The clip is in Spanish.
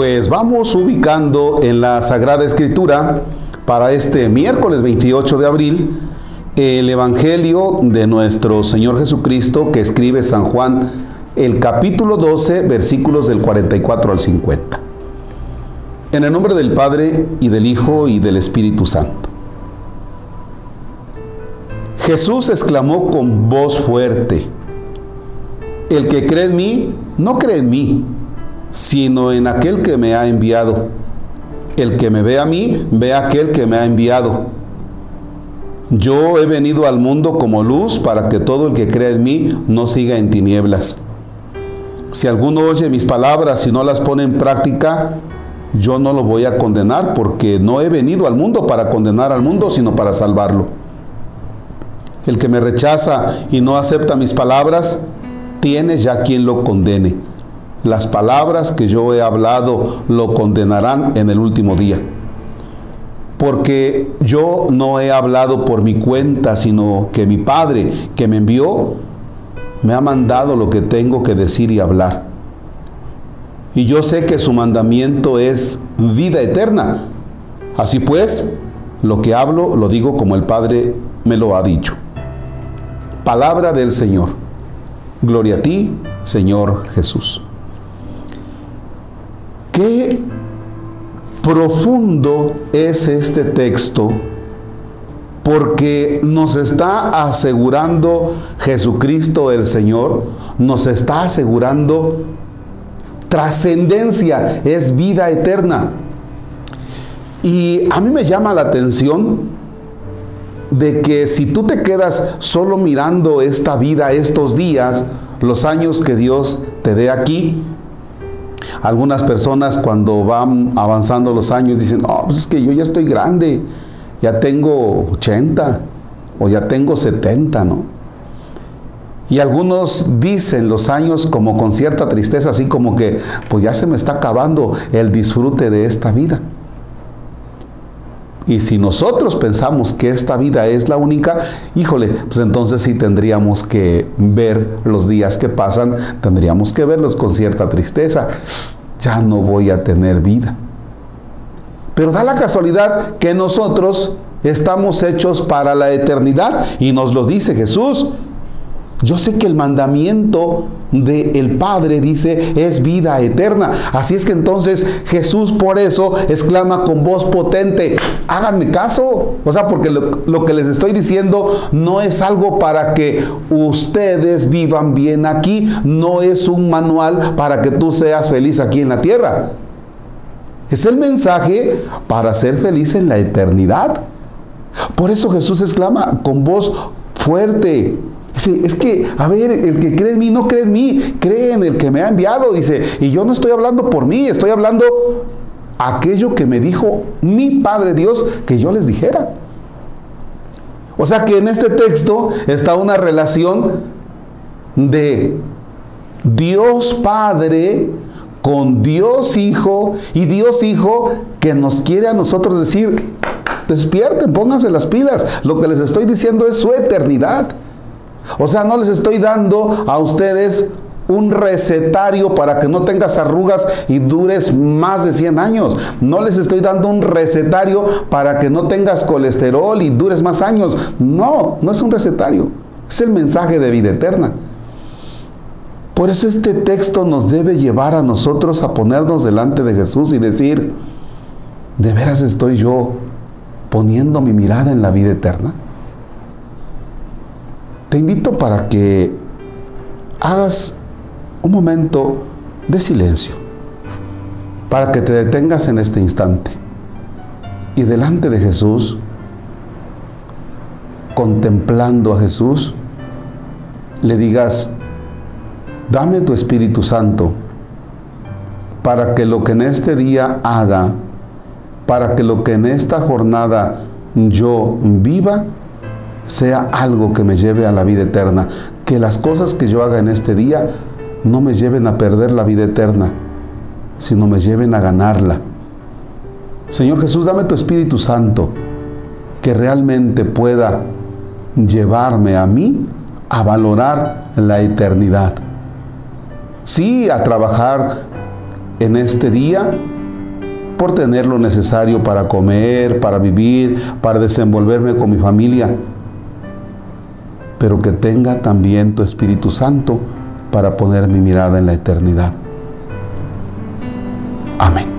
Pues vamos ubicando en la Sagrada Escritura para este miércoles 28 de abril el Evangelio de nuestro Señor Jesucristo que escribe San Juan, el capítulo 12, versículos del 44 al 50. En el nombre del Padre y del Hijo y del Espíritu Santo. Jesús exclamó con voz fuerte, el que cree en mí, no cree en mí, sino en aquel que me ha enviado. El que me ve a mí, ve a aquel que me ha enviado. Yo he venido al mundo como luz para que todo el que cree en mí no siga en tinieblas. Si alguno oye mis palabras y no las pone en práctica, yo no lo voy a condenar porque no he venido al mundo para condenar al mundo, sino para salvarlo. El que me rechaza y no acepta mis palabras, tiene ya quien lo condene las palabras que yo he hablado lo condenarán en el último día. Porque yo no he hablado por mi cuenta, sino que mi Padre que me envió me ha mandado lo que tengo que decir y hablar. Y yo sé que su mandamiento es vida eterna. Así pues, lo que hablo lo digo como el Padre me lo ha dicho. Palabra del Señor. Gloria a ti, Señor Jesús. Qué profundo es este texto porque nos está asegurando Jesucristo el Señor, nos está asegurando trascendencia, es vida eterna. Y a mí me llama la atención de que si tú te quedas solo mirando esta vida, estos días, los años que Dios te dé aquí, algunas personas cuando van avanzando los años dicen, oh, pues es que yo ya estoy grande, ya tengo 80 o ya tengo 70, ¿no? Y algunos dicen los años como con cierta tristeza, así como que pues ya se me está acabando el disfrute de esta vida. Y si nosotros pensamos que esta vida es la única, híjole, pues entonces sí tendríamos que ver los días que pasan, tendríamos que verlos con cierta tristeza. Ya no voy a tener vida. Pero da la casualidad que nosotros estamos hechos para la eternidad y nos lo dice Jesús. Yo sé que el mandamiento del Padre dice es vida eterna. Así es que entonces Jesús por eso exclama con voz potente, háganme caso. O sea, porque lo, lo, que les estoy diciendo no es algo para que ustedes vivan bien aquí, no es un manual para que tú seas feliz aquí en la tierra. Es el mensaje para ser feliz en la eternidad. Por eso Jesús exclama con voz fuerte, Dice, es que, a ver, el que cree en mí no cree en mí, cree en el que me ha enviado. Dice, y yo no estoy hablando por mí, estoy hablando aquello que me dijo mi Padre Dios que yo les dijera. O sea que en este texto está una relación de Dios Padre con Dios Hijo y Dios Hijo que nos quiere a nosotros decir, despierten, pónganse las pilas, lo que les estoy diciendo es su eternidad. O sea, no les estoy dando a ustedes un recetario para que no tengas arrugas y dures más de 100 años. No les estoy dando un recetario para que no tengas colesterol y dures más años. No, no es un recetario. Es el mensaje de vida eterna. Por eso este texto nos debe llevar a nosotros a ponernos delante de Jesús y decir, ¿de veras estoy yo poniendo mi mirada en la vida eterna? Te invito para que hagas un momento de silencio, para que te detengas en este instante y delante de Jesús, contemplando a Jesús, le digas, dame tu Espíritu Santo para que lo que en este día haga, para que lo que en esta jornada yo viva, sea algo que me lleve a la vida eterna. Que las cosas que yo haga en este día no me lleven a perder la vida eterna, sino me lleven a ganarla. Señor Jesús, dame tu Espíritu Santo que realmente pueda llevarme a mí a valorar la eternidad. Sí, a trabajar en este día por tener lo necesario para comer, para vivir, para desenvolverme con mi familia, pero que tenga también tu Espíritu Santo para poner mi mirada en la eternidad. Amén.